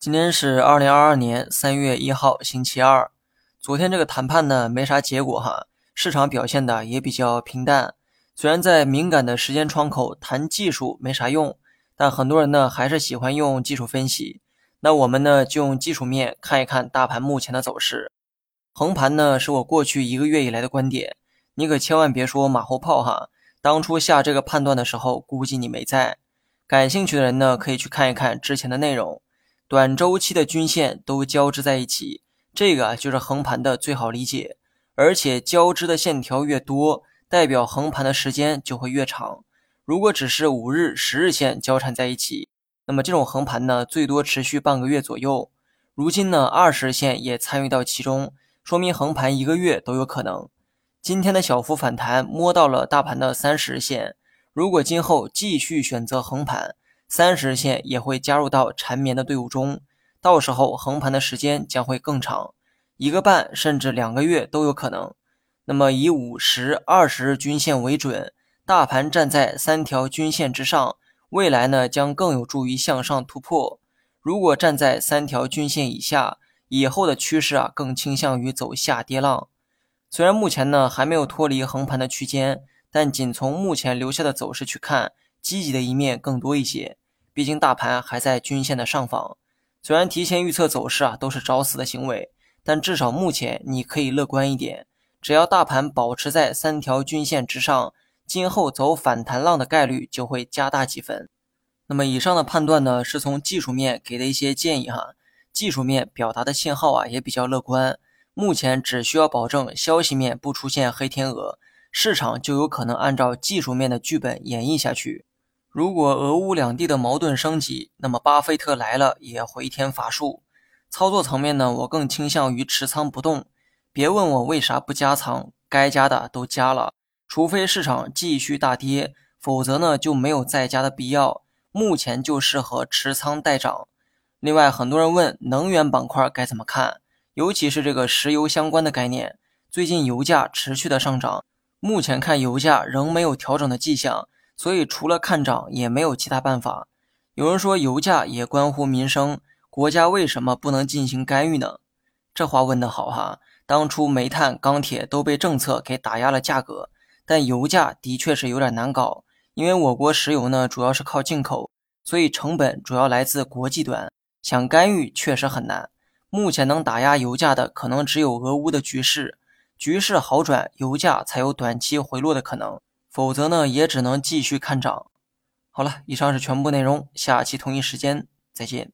今天是二零二二年三月一号，星期二。昨天这个谈判呢，没啥结果哈，市场表现的也比较平淡。虽然在敏感的时间窗口谈技术没啥用，但很多人呢还是喜欢用技术分析。那我们呢就用技术面看一看大盘目前的走势。横盘呢是我过去一个月以来的观点，你可千万别说马后炮哈。当初下这个判断的时候，估计你没在。感兴趣的人呢，可以去看一看之前的内容。短周期的均线都交织在一起，这个就是横盘的最好理解。而且交织的线条越多，代表横盘的时间就会越长。如果只是五日、十日线交缠在一起，那么这种横盘呢，最多持续半个月左右。如今呢，二十日线也参与到其中，说明横盘一个月都有可能。今天的小幅反弹摸到了大盘的三十日线，如果今后继续选择横盘。三十日线也会加入到缠绵的队伍中，到时候横盘的时间将会更长，一个半甚至两个月都有可能。那么以五十、二十日均线为准，大盘站在三条均线之上，未来呢将更有助于向上突破。如果站在三条均线以下，以后的趋势啊更倾向于走下跌浪。虽然目前呢还没有脱离横盘的区间，但仅从目前留下的走势去看。积极的一面更多一些，毕竟大盘还在均线的上方。虽然提前预测走势啊都是找死的行为，但至少目前你可以乐观一点。只要大盘保持在三条均线之上，今后走反弹浪的概率就会加大几分。那么以上的判断呢，是从技术面给的一些建议哈。技术面表达的信号啊也比较乐观，目前只需要保证消息面不出现黑天鹅，市场就有可能按照技术面的剧本演绎下去。如果俄乌两地的矛盾升级，那么巴菲特来了也回天乏术。操作层面呢，我更倾向于持仓不动。别问我为啥不加仓，该加的都加了。除非市场继续大跌，否则呢就没有再加的必要。目前就适合持仓待涨。另外，很多人问能源板块该怎么看，尤其是这个石油相关的概念。最近油价持续的上涨，目前看油价仍没有调整的迹象。所以除了看涨也没有其他办法。有人说油价也关乎民生，国家为什么不能进行干预呢？这话问得好哈！当初煤炭、钢铁都被政策给打压了价格，但油价的确是有点难搞，因为我国石油呢主要是靠进口，所以成本主要来自国际端，想干预确实很难。目前能打压油价的可能只有俄乌的局势，局势好转，油价才有短期回落的可能。否则呢，也只能继续看涨。好了，以上是全部内容，下期同一时间再见。